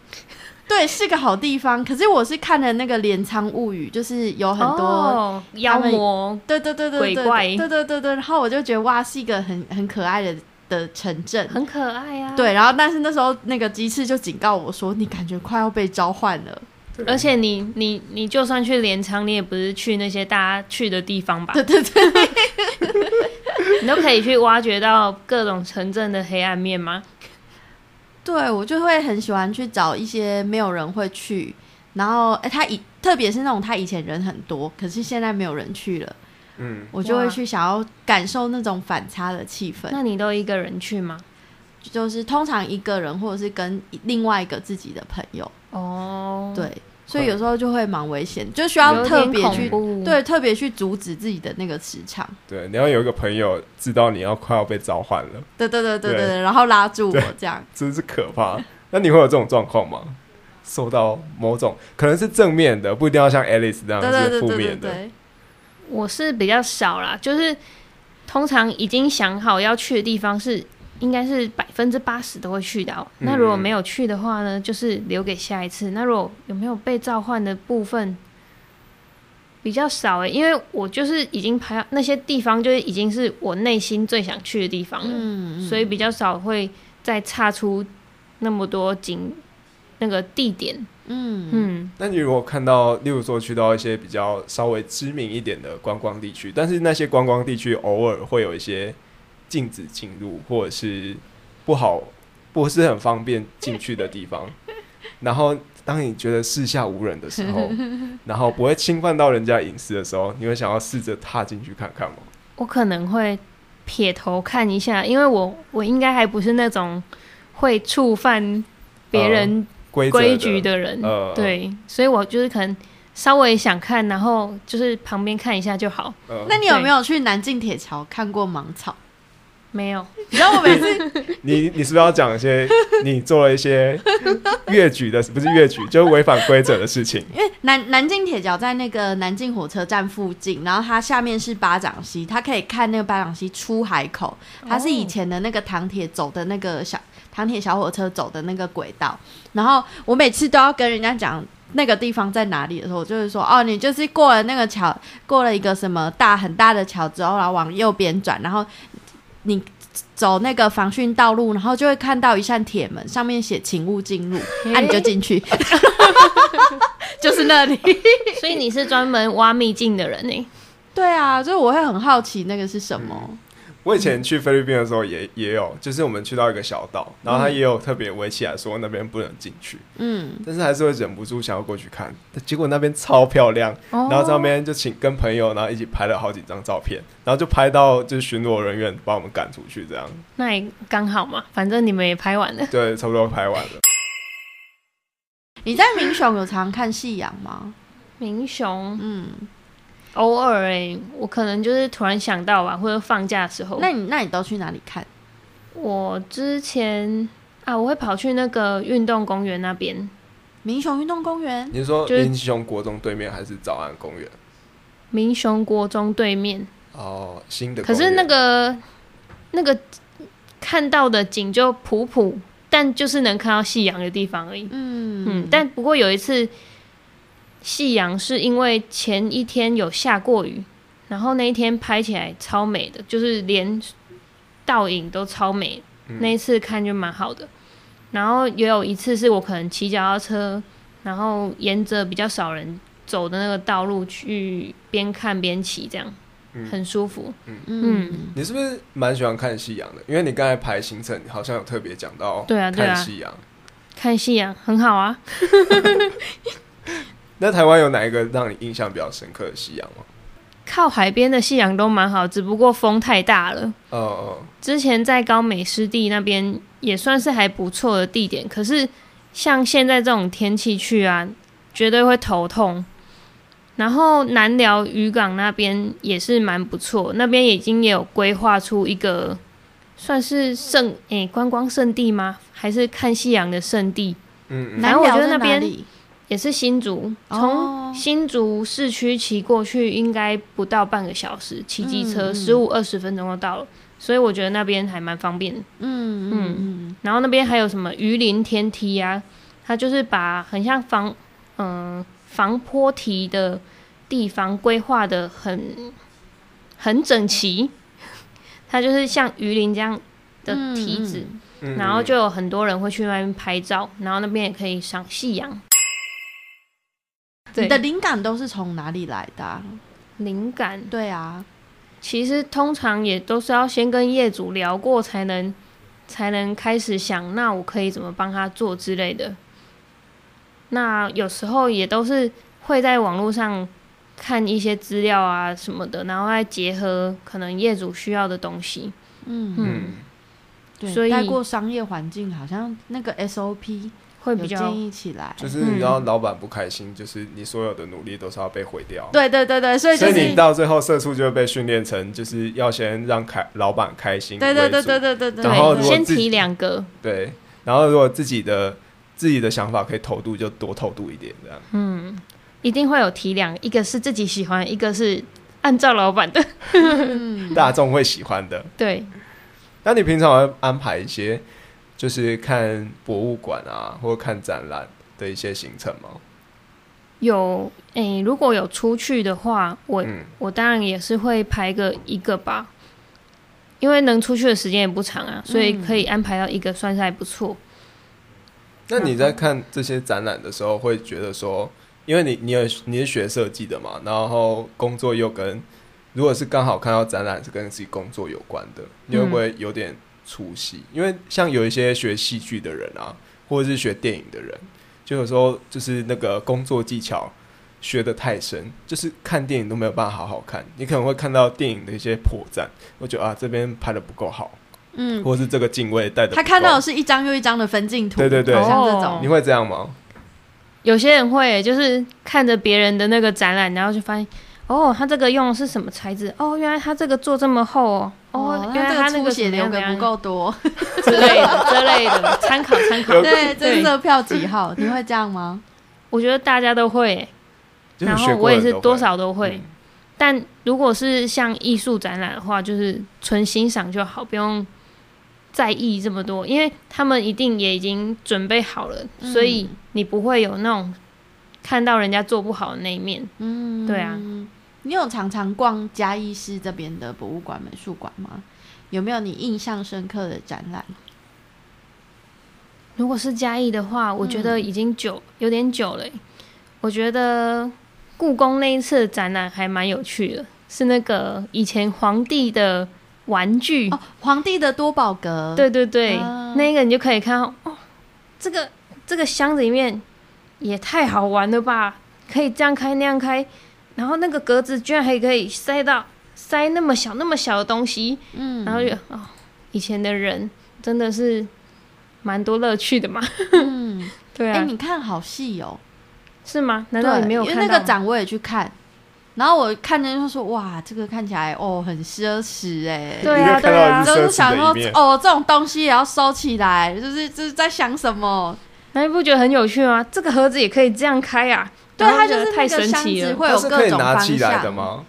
A: 对是个好地方，可是我是看了那个镰仓物语，就是有很多。
C: 哦、妖魔，
A: 对对对对对
C: 鬼怪
A: 对对对对，然后我就觉得哇，是一个很很可爱的的城镇，
C: 很可爱啊。，
A: 对。然后但是那时候那个鸡翅就警告我说，你感觉快要被召唤了。
C: 而且你你你就算去镰仓，你也不是去那些大家去的地方吧？
A: 对对对，
C: 你都可以去挖掘到各种城镇的黑暗面吗？
A: 对我就会很喜欢去找一些没有人会去，然后哎，他以特别是那种他以前人很多，可是现在没有人去了，
B: 嗯，
A: 我就会去想要感受那种反差的气氛。
C: 那你都一个人去吗？
A: 就是通常一个人或者是跟另外一个自己的朋友，
C: 哦，
A: 对，所以有时候就会蛮危险，就需要特别去，对，特别去阻止自己的那个磁场。
B: 对，你要有一个朋友知道你要快要被召唤了，
A: 对对对对对然后拉住我这样。
B: 真是可怕。那你会有这种状况吗？受到某种可能是正面的，不一定要像 Alice 这样是负面的。
A: 对，
C: 我是比较少啦，就是通常已经想好要去的地方是应该是百分之八十都会去到。
B: 嗯
C: 那如果没有去的话呢，就是留给下一次。那如果有没有被召唤的部分比较少诶、因为我就是已经排那些地方，就是已经是我内心最想去的地方了，
A: 嗯，嗯
C: 所以比较少会再差出那么多景那个地点。
A: 嗯嗯
C: 嗯，
B: 那你如果看到，例如说去到一些比较稍微知名一点的观光地区，但是那些观光地区偶尔会有一些禁止进入或者是不好、不是很方便进去的地方，然后当你觉得四下无人的时候，然后不会侵犯到人家隐私的时候，你会想要试着踏进去看看吗？
C: 我可能会撇头看一下，因为我我应该还不是那种会触犯别人
B: 规
C: 规矩的人，
B: 呃，
C: 对，所以我就是可能稍微想看，然后就是旁边看一下就好。
B: 呃，
A: 那你有没有去南靖铁桥看过芒草？
C: 没有，
A: 你知道我每次
B: 你你是不是要讲一些 你做了一些越矩的，不是越矩，就是违反规则的事情？
A: 因为南南京铁桥在那个南京火车站附近，然后它下面是巴掌溪，它可以看那个巴掌溪出海口，它是以前的那个唐铁走的那个小唐铁小火车走的那个轨道。然后我每次都要跟人家讲那个地方在哪里的时候，我就是说哦，你就是过了那个桥，过了一个什么大很大的桥之后，然后往右边转，然后你。走那个防汛道路，然后就会看到一扇铁门，上面写“请勿进入”，那、你就进去。就是那里。
C: 所以你是专门挖秘境的人呢？
A: 对啊，就是我会很好奇那个是什么。
B: 我以前去菲律宾的时候也也有，就是我们去到一个小岛，然后他也有特别围起来说那边不能进去，
A: 嗯，
B: 但是还是会忍不住想要过去看。结果那边超漂亮，
C: 哦
B: 然后在那边就请跟朋友，然后一起拍了好几张照片，然后就拍到就是巡逻人员把我们赶出去，这样
C: 那也刚好嘛，反正你们也拍完了。
B: 对，差不多拍完了。
A: 你在民雄有常看夕阳吗？
C: 明雄
A: 嗯，
C: 偶尔哎、我可能就是突然想到吧，或者放假的时候。
A: 那你那你都去哪里看？
C: 我之前啊，我会跑去那个运动公园那边，
A: 民雄运动公园。
B: 你是说
C: 就是
B: 英雄国中对面还是早安公园？
C: 民雄国中对面。
B: 哦，新的。
C: 可是那个那个看到的景就普普，但就是能看到夕阳的地方而已。
A: 嗯
C: 嗯，但不过有一次夕阳是因为前一天有下过雨，然后那一天拍起来超美的，就是连倒影都超美。
B: 嗯
C: 那一次看就蛮好的。然后也有一次是我可能骑脚踏车，然后沿着比较少人走的那个道路去边看边骑，这样、
B: 嗯
C: 很舒服。
A: 嗯，
B: 你是不是蛮喜欢看夕阳的？因为你刚才排行程好像有特别讲到，
C: 对啊对啊
B: 看夕阳。
C: 看夕阳很好啊。
B: 那台湾有哪一个让你印象比较深刻的夕阳吗？
C: 靠海边的夕阳都蛮好，只不过风太大了。
B: 哦哦，
C: 之前在高美湿地那边也算是还不错的地点，可是像现在这种天气去啊，绝对会头痛。然后南寮渔港那边也是蛮不错，那边已经也有规划出一个算是圣诶、观光圣地吗？还是看夕阳的圣地？
B: 嗯嗯，
C: 反正我觉得
A: 南寮在
C: 那边
A: 哪里
C: 也是新竹，
A: 哦。
C: 从新竹市区骑过去应该不到半个小时，骑机车十五二十分钟就到了，所以我觉得那边还蛮方便的。
A: 嗯嗯嗯。
C: 然后那边还有什么鱼鳞天梯啊，它就是把很像防嗯、防坡堤的地方规划的很很整齐，它就是像鱼鳞这样的梯子，
B: 嗯。
C: 然后就有很多人会去那边拍照，然后那边也可以赏夕阳。对。
A: 你的灵感都是从哪里来的啊、
C: 灵感。
A: 对啊，
C: 其实通常也都是要先跟业主聊过，才能才能开始想，那我可以怎么帮他做之类的。那有时候也都是会在网络上看一些资料啊什么的，然后再结合可能业主需要的东西。
A: 嗯。
C: 嗯。
B: 嗯，
A: 对，
C: 所以
A: 带过商业环境，好像那个 SOP 有
C: 会比较
A: 建议起来。
B: 就是你让老板不开心，就是你所有的努力都是要被毁掉。
A: 对对对对，所以就是
B: 所以你到最后，社畜就会被训练成，就是要先让开老板开心
A: 对对对对对对对，
B: 然后
C: 先提两个，
B: 对，然后如果自己的自己的想法可以投度，就多投度一点，这样。
C: 嗯，一定会有提两，一个是自己喜欢，一个是按照老板的。
A: 嗯
B: 大众会喜欢的。
C: 对，
B: 那你平常会安排一些，就是看博物馆啊，或看展览的一些行程吗？
C: 有诶、如果有出去的话，我
B: 嗯
C: 我当然也是会排个一个吧，因为能出去的时间也不长啊，所以可以安排到一个，算是还不错。
B: 那你在看这些展览的时候，会觉得说，因为你你有你是学设计的嘛，然后工作又跟如果是刚好看到展览是跟自己工作有关的，你会不会有点出戏？因为像有一些学戏剧的人啊，或者是学电影的人，就有时候就是那个工作技巧学的太深，就是看电影都没有办法好好看，你可能会看到电影的一些破绽，我觉得啊这边拍的不够好，
A: 嗯，
B: 或是这个镜位带的
A: 他看到的是一张又一张的分镜图，
B: 对对对
A: 像这
C: 哦
A: 种
B: 你，会这样吗？
C: 有些人会就是看着别人的那个展览，然后就发现，哦，他这个用的是什么材质？哦，原来他这个做这么厚哦，哦，因为他那个
A: 这个出血
C: 怎么样
A: 流个不够多，
C: 之类的之类的，参考参考。
A: 对，这
C: 对
A: 色票几号？你会这样吗？
C: 我觉得大家都会 然后我也是多少都会。
B: 嗯
C: 但如果是像艺术展览的话，就是纯欣赏就好，不用在意这么多，因为他们一定也已经准备好了，
A: 嗯
C: 所以你不会有那种看到人家做不好的那一面。
A: 嗯，
C: 对啊。
A: 你有常常逛嘉义市这边的博物馆、美术馆吗？有没有你印象深刻的展览？
C: 如果是嘉义的话，我觉得已经久、有点久了欸、我觉得故宫那一次的展览还蛮有趣的，是那个以前皇帝的玩具。
A: 哦，皇帝的多宝格，
C: 对对对，
A: 啊
C: 那个你就可以看到，哦，这个这个箱子里面也太好玩了吧！可以这样开那样开，然后那个格子居然还可以塞到塞那么小那么小的东西，
A: 嗯，
C: 然后就哦，以前的人真的是蛮多乐趣的嘛。
A: 嗯，
C: 对
A: 哎、
C: 啊，
A: 你看好细哦，
C: 是吗？难道
A: 对，
C: 你没有
A: 因为
C: 看到吗？
A: 那个展我也去看，然后我看见就说哇，这个看起来哦很奢侈哎，
C: 对啊对啊
B: 的
A: 就是是想说。哦这种东西也要收起来，就是就是在想什么？
C: 那你不觉得很有趣吗？这个盒子也可以这样开啊！
A: 对，它就是
C: 太神奇了。
A: 子会
B: 它是可以
A: 有各种
B: 拿起来的
A: 向。
B: 吗？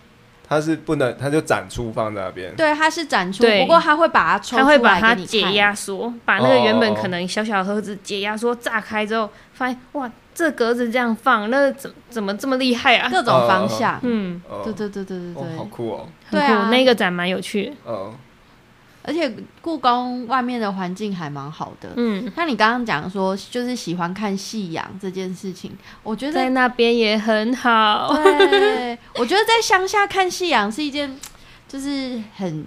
B: 它是不能，它就展出放在那边。
A: 对，它是展出，不过它会把它抽
C: 它会把它解压缩，把那个原本可能小小的盒子解压缩炸开之后，发现哇，这格子这样放，那怎怎么这么厉害啊？
A: 各种方向。
C: 嗯，
B: 对
A: 对对对对对
B: 哦，好，酷哦。
A: 对啊
C: 那个展蛮有趣的。
B: 嗯，
A: 而且故宫外面的环境还蛮好的。
C: 嗯，
A: 那你刚刚讲说，就是喜欢看夕阳这件事情，我觉得
C: 在那边也很好。
A: 对，我觉得在乡下看夕阳是一件，就是很，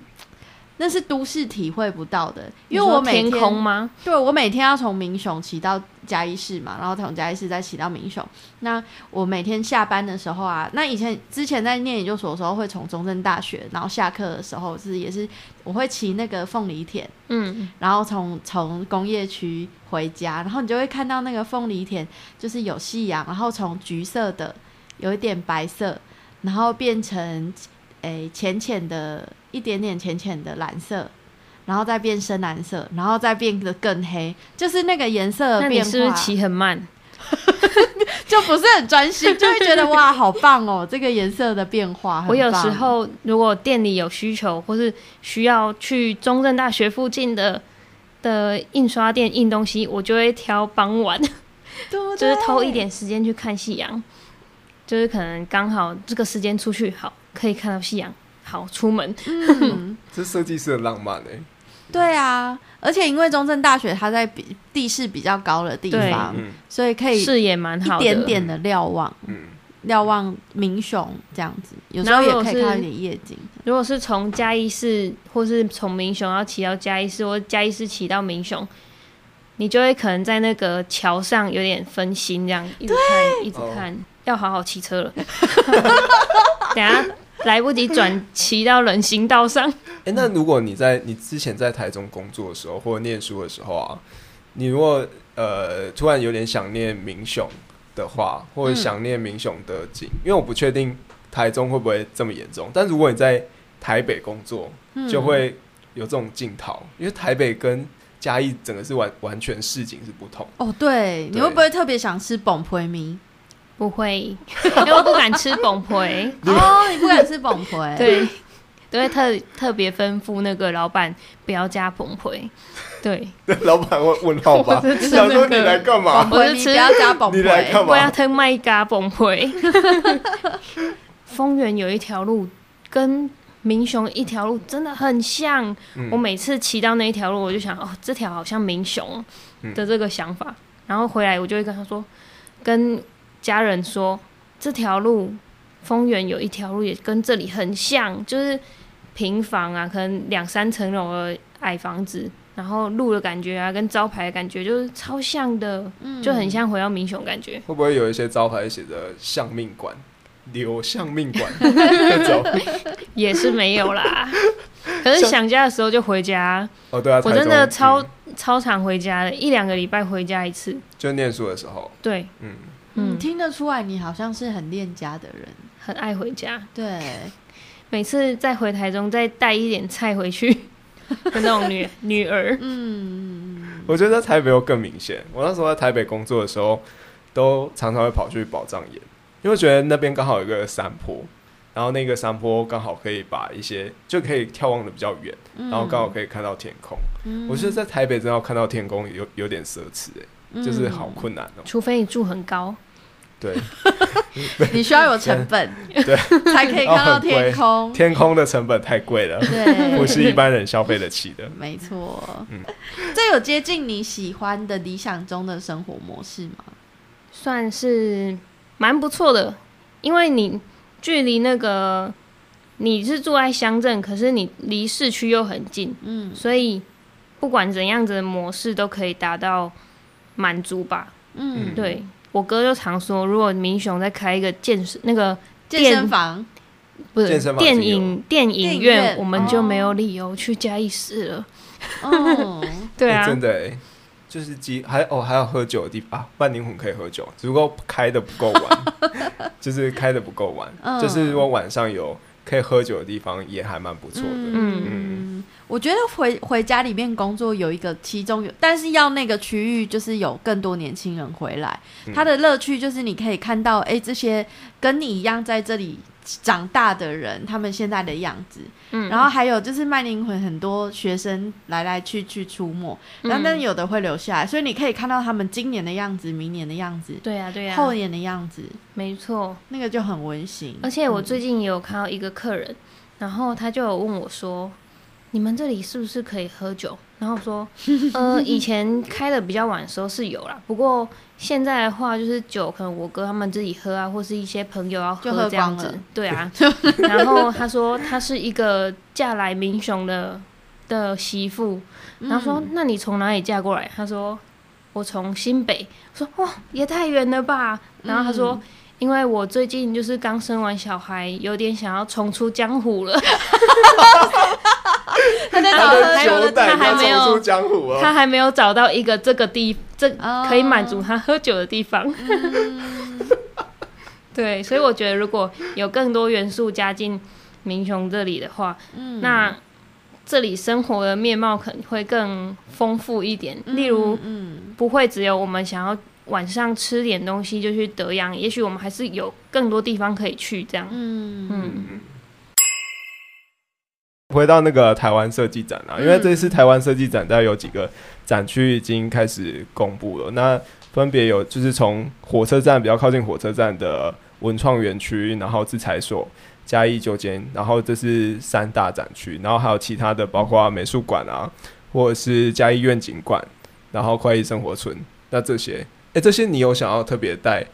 A: 那是都市体会不到的。因为我每
C: 天
A: 天
C: 空吗？
A: 对我每天要从民雄骑到嘉义市嘛，然后从嘉义市再骑到民雄。那我每天下班的时候啊，那以前之前在念研究所的时候，会从中正大学，然后下课的时候是也是我会骑那个凤梨田，
C: 嗯，
A: 然后从从工业区回家，然后你就会看到那个凤梨田，就是有夕阳，然后从橘色的有一点白色，然后变成诶浅浅的一点点浅浅的蓝色，然后再变深蓝色，然后再变得更黑，就是那个颜色变化，
C: 是不是骑很慢？
A: 就不是很专心，就会觉得哇好棒哦，这个颜色的变化很，
C: 我有时候如果店里有需求，或是需要去中正大学附近的的印刷店印东西，我就会挑傍晚，就是偷一点时间去看夕阳，就是可能刚好这个时间出去好，可以看到夕阳，好出门。
A: 嗯。
B: 这设计师的浪漫哎。
A: 对啊，而且因为中正大学它在比地势比较高的地方，
B: 嗯
A: 所以可以
C: 视野蛮好一，
A: 点点的瞭望，
B: 嗯，
A: 瞭望明雄这样子，有时候也可以看到一点夜景。
C: 如果是从嘉义市，或是从明雄要骑到嘉义市，或嘉义市骑到明雄，你就会可能在那个桥上有点分心，这样一直看，一直看，要好好骑车了。等下 来不及转骑到人行道上，
B: 哎、那如果你在你之前在台中工作的时候，或者念书的时候啊，你如果呃突然有点想念民雄的话，或者想念民雄的景，因为我不确定台中会不会这么严重，但如果你在台北工作，
A: 嗯
B: 就会有这种镜头，因为台北跟嘉义整个是完完全市景是不同。
A: 哦，对，你
B: 对
A: 会不会特别想吃崩皮米？
C: 不会，因为我不敢吃崩培，
A: 哦，你不敢吃崩培？，
C: 对，都会特特别吩咐那个老板不要加崩培，对，
B: 老板会问号吧？
C: 我是吃
B: 想说你来干嘛
A: 我是吃不要加崩
B: 你来
A: 培。
B: 干嘛？
C: 不要吞麦加崩溃。丰原有一条路跟明雄一条路真的很像，
B: 嗯
C: 我每次骑到那一条路，我就想，哦，这条好像明雄
B: 嗯
C: 的这个想法。然后回来我就会跟他说，跟家人说，这条路丰原有一条路也跟这里很像，就是平房啊，可能两三层楼的矮房子。然后路的感觉啊，跟招牌的感觉就是超像的，
A: 嗯
C: 就很像回到民雄感觉。
B: 会不会有一些招牌写着“相命馆”、“留相命馆 ”？
C: 也是没有啦。可是想家的时候就回家，
B: 哦，对啊，
C: 我真的超、
B: 嗯
C: 超常回家的，一两个礼拜回家一次。
B: 就念书的时候，
C: 对，
B: 嗯，
A: 嗯，
C: 嗯，
A: 听得出来你好像是很恋家的人。
C: 很爱回家。
A: 对，
C: 每次再回台中，再带一点菜回去 的那种女女儿。
A: 嗯，
B: 我觉得在台北又更明显。我那时候在台北工作的时候，都常常会跑去宝藏岩，因为觉得那边刚好有一个山坡，然后那个山坡刚好可以把一些就可以眺望的比较远，
A: 嗯
B: 然后刚好可以看到天空。
A: 嗯
B: 我觉得在台北真的要看到天空有有点奢侈哎、就是好困难哦、
C: 除非你住很高，
B: 对，
A: 你需要有成本，
B: 对，
A: 才可以看到天空。
B: 天空的成本太贵了，
A: 对，
B: 不是一般人消费得起的。
A: 没错。
B: 嗯。
A: 这有接近你喜欢的理想中的生活模式吗？
C: 算是蛮不错的，因为你距离那个你是住在乡镇，可是你离市区又很近，
A: 嗯。
C: 所以不管怎样子的模式都可以达到满足吧。
A: 嗯，
C: 对我哥就常说，如果明雄再开一个健身那个
A: 健身房，
C: 不是
B: 健身房
C: 电影电
A: 电影
C: 影院，我们就没有
A: 哦
C: 理由去嘉义市了。
A: 哦，
C: 对啊，
B: 欸真的哎，就是鸡还哦还有喝酒的地方啊，万灵魂可以喝酒，只不过开的不够晚，就是开的不够晚，
A: 嗯。
B: 就是如果晚上有可以喝酒的地方，也还蛮不错的。
A: 嗯，我觉得回回家里面工作有一个其中有，但是要那个区域就是有更多年轻人回来，
B: 嗯
A: 他的乐趣就是你可以看到，哎、这些跟你一样在这里长大的人，他们现在的样子。
C: 嗯
A: 然后还有就是卖灵魂，很多学生来来去去出没，然后但
C: 嗯
A: 有的会留下来，所以你可以看到他们今年的样子，明年的样子，
C: 对呀、对呀、
A: 后年的样子，
C: 没错。
A: 那个就很温馨。
C: 而且我
A: 嗯
C: 最近也有看到一个客人，然后他就有问我说：“你们这里是不是可以喝酒？”然后说：“呃，以前开的比较晚的时候是有啦，不过现在的话就是酒，可能我哥他们自己喝啊，或是一些朋友要
A: 喝
C: 这样子。”对啊。然后他说他是一个嫁来民雄的的媳妇，然后说：“
A: 嗯
C: 那你从哪里嫁过来？”他说：“我从新北。”我说：“哇，也太远了吧！”然后他说：“
A: 嗯
C: 因为我最近就是刚生完小孩，有点想要重出江湖了。
A: 他在找
C: 他的
A: 喝酒的
C: 他还没有。他还没有找到一个这个地这
A: 哦
C: 可以满足他喝酒的地方。对，所以我觉得如果有更多元素加进民雄这里的话，
A: 嗯
C: 那这里生活的面貌可能会更丰富一点。例如，
A: 嗯
C: 不会只有我们想要晚上吃点东西就去德阳，也许我们还是有更多地方可以去。这样，
A: 嗯
C: 嗯
B: 回到那个台湾设计展啊，因为
A: 嗯
B: 这次台湾设计展，大概有几个展区已经开始公布了。那分别有就是从火车站比较靠近火车站的文创园区，然后制裁所、嘉义旧间，然后这是三大展区，然后还有其他的，包括美术馆啊，或者是嘉义愿景馆，然后快意生活村。那这些，哎、这些你有想要特别带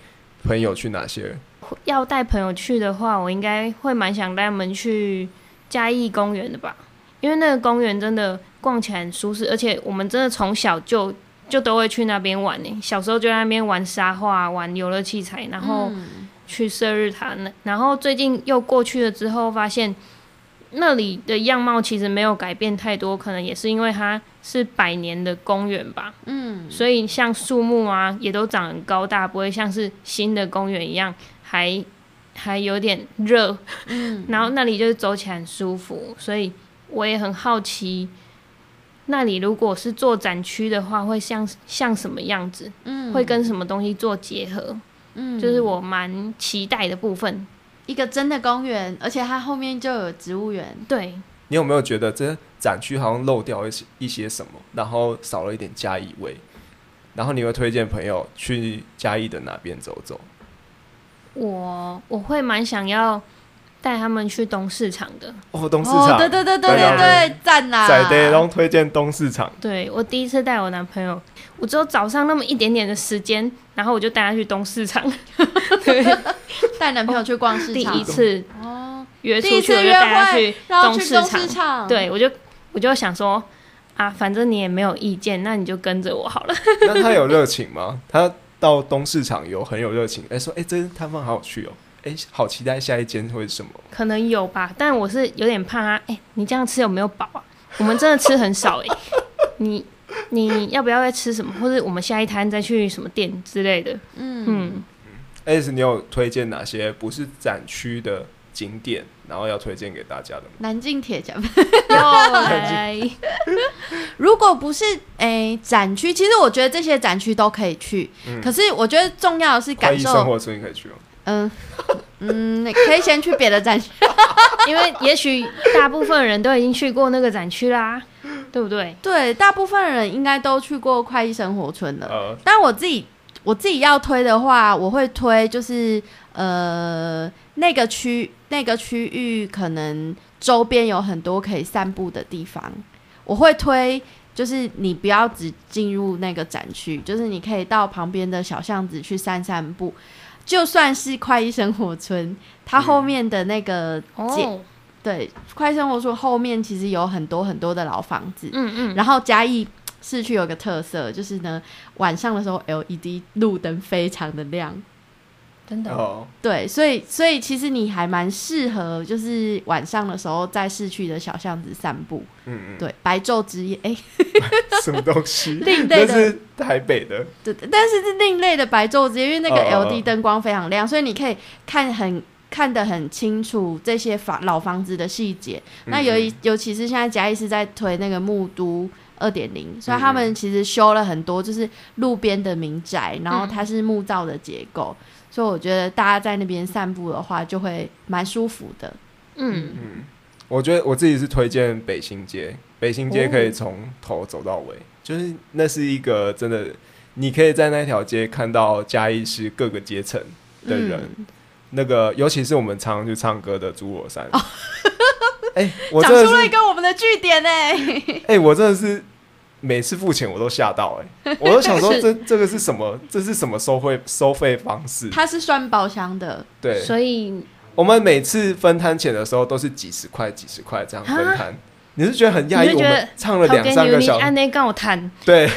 B: 朋友去哪些？
C: 要带朋友去的话，我应该会蛮想带他们去嘉义公园的吧，因为那个公园真的逛起来很舒适，而且我们真的从小就就都会去那边玩呢。小时候就在那边玩沙画、玩游乐器材，然后
A: 嗯。
C: 去射日塔那，然后最近又过去了之后，发现那里的样貌其实没有改变太多，可能也是因为它是百年的公园吧，
A: 嗯。
C: 所以像树木啊也都长很高大，不会像是新的公园一样还还有点热，
A: 嗯
C: 然后那里就是走起来很舒服，所以我也很好奇。那里如果是做展区的话，会像像什么样子？
A: 嗯
C: 会跟什么东西做结合？
A: 嗯
C: 就是我蛮期待的部分。
A: 一个真的公园，而且它后面就有植物园。
C: 对，
B: 你有没有觉得这展区好像漏掉一些一些什么，然后少了一点嘉义味？然后你会推荐朋友去嘉义的哪边走走？
C: 我我会蛮想要带他们去东市场的。
B: 哦，东市
A: 哦，
B: 场，
A: 对对对对
B: 对啊
A: 对对，赞啦！
B: 在地东推荐东市场。
C: 对我第一次带我男朋友，我只有早上那么一点点的时间，然后我就带他去东市场。对，
A: 带男朋友去逛市场第，
C: 一次
A: 哦，
C: 约出去，
A: 第一次约
C: 我就带他
A: 会
C: 去，东市场
A: 去东市。场，
C: 对，我就我就想说啊，反正你也没有意见，那你就跟着我好了。
B: 那他有热情吗？他到东市场有很有热情，哎、说哎、这摊贩好有趣哦，哎、好期待下一间会是什么？
C: 可能有吧，但我是有点怕他。哎、你这样吃有没有饱啊？我们真的吃很少哎、你你要不要再吃什么？或者我们下一摊再去什么店之类的？
A: 嗯
C: 嗯
B: ，S，你有推荐哪些不是展区的景点，然后要推荐给大家的吗？
A: 南京铁甲。
C: 又来，
A: 如果不是诶、展区，其实我觉得这些展区都可以去，
B: 嗯
A: 可是我觉得重要的是感受，
B: 生活村可以去哦。
A: 嗯 嗯，可以先去别的展区。
C: 因为也许大部分人都已经去过那个展区啦，对不对？
A: 对，大部分人应该都去过快意生活村了。
B: 呃，
A: 但我自己我自己要推的话，我会推就是呃那个区那个区域可能周边有很多可以散步的地方，我会推。就是你不要只进入那个展区，就是你可以到旁边的小巷子去散散步。就算是快意生活村，它后面的那个街，
C: 哦，
A: 对，快意生活村后面其实有很多很多的老房子，
C: 嗯嗯，
A: 然后嘉义市区有个特色，就是呢晚上的时候 LED 路灯非常的亮。
C: 真的。哦，
B: 哦，
A: 对，所以所以其实你还蛮适合，就是晚上的时候在市区的小巷子散步。
B: 嗯嗯，
A: 对，白昼之夜，哎、
B: 什么东西？
A: 另类的。
B: 是台北的，
A: 对，但是是另类的白昼之夜，因为那个
B: 哦哦哦。
A: LED 灯光非常亮，所以你可以看很看得很清楚这些房老房子的细节。那尤
B: 嗯。
A: 尤尤其是现在嘉义是在推那个木都。二点零，所以
B: 嗯
A: 他们其实修了很多，就是路边的民宅，然后它是木造的结构，所以我觉得大家在那边散步的话，就会蛮舒服的。
C: 嗯，
B: 嗯，我觉得我自己是推荐北新街，北新街
C: 哦
B: 可以从头走到尾，就是那是一个真的，你可以在那条街看到嘉义市各个阶层的人。
A: 嗯
B: 那个，尤其是我们常常去唱歌的侏罗山。哎、我
A: 讲出了一个我们的据点呢、
B: 哎、我真的是每次付钱我都吓到、哎，我都想说
C: 是
B: 这这个是什么？这是什么收费收费方式？
A: 它是算包厢的，
B: 对，
C: 所以
B: 我们每次分摊钱的时候都是几十块、几十块这样分摊。你是觉得很压抑？我们唱了
C: 好
B: 两三个小时，
C: 按那跟我谈，
B: 对，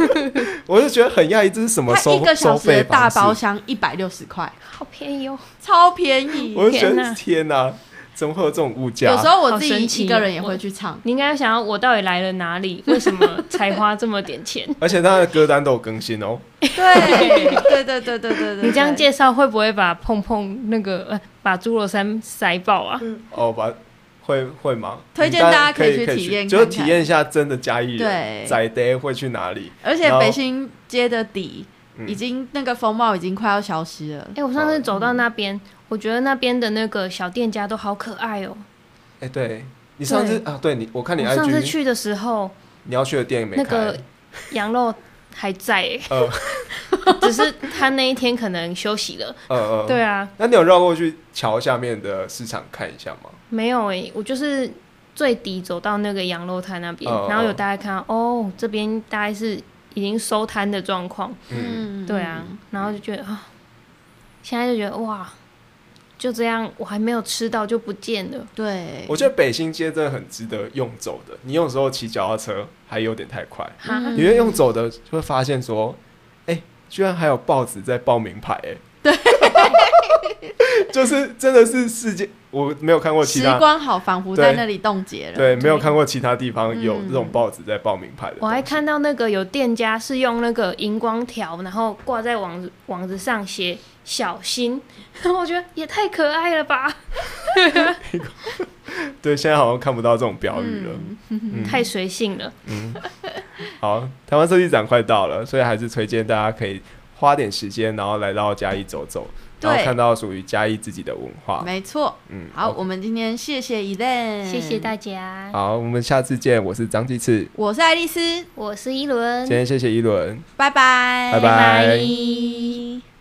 B: 我就觉得很压抑，这是什么收收费方式？
A: 包厢一百六十块，
C: 好便宜哦，
A: 超便宜。
B: 我就觉得
C: 天哪
B: 天哪，怎么会有这种物价？
A: 有时候我自己一个人也会去唱。
C: 你应该想要我到底来了哪里？为什么才花这么点钱？
B: 而且他的歌单都有更新哦。
A: 对对对对对对对。
C: 你这样介绍会不会把碰碰那个呃把侏罗山塞爆啊？
B: 哦，把会会吗？
A: 推荐大家可以去体验，
B: 就体验一下真的嘉义人仔 day 会去哪里。
A: 而且北新街的底已经那个风貌已经快要消失了。
C: 哎、我上次走到那边，我觉得那边的那个小店家都好可爱哦。
B: 哎，对。你上次啊，对你，我看你
C: 我上次
B: IG
C: 去的时候，
B: 你要去的店没开。
C: 那个，羊肉还在、欸，
B: 呃
C: 只是他那一天可能休息了。
B: 呃呃，
C: 对啊，
B: 那你有绕过去桥下面的市场看一下吗？
C: 没有哎、我就是最底走到那个羊肉摊那边，
B: 哦
C: 然后有大概看到哦，这边大概是已经收摊的状况。
B: 嗯，
C: 对啊，然后就觉得啊，现在就觉得哇，就这样，我还没有吃到就不见了。
A: 对，
B: 我觉得北新街真的很值得用走的。你有时候骑脚踏车还有点太快，
C: 哈，
A: 嗯
B: 你会用走的就会发现说，哎、居然还有报纸在报名牌、哎，对，就是真的是世界，我没有看过其他
A: 时
B: 他，
A: 光好，仿佛在那里冻结了。
B: 对，没有看过其他地方有
A: 嗯
B: 这种报纸在报名牌的。
C: 我还，看到那个有店家是用那个荧光条，然后挂在网子网子上写“小心”，然 后我觉得也太可爱了吧，
B: 对，现在好像看不到这种标语了。
C: 太随性了。
B: 嗯，好，台湾设计展快到了，所以还是推荐大家可以花点时间，然后来到嘉义走走，然后看到属于嘉义自己的文化。
A: 没错。
B: 嗯，
A: 好，我们今天谢谢 e l e
C: 谢谢大家，
B: 好，我们下次见。我是张继次，
A: 我是爱丽丝，
C: 我是一轮
B: 今，天谢谢一轮。
A: 拜。拜，
B: 拜。拜
C: 拜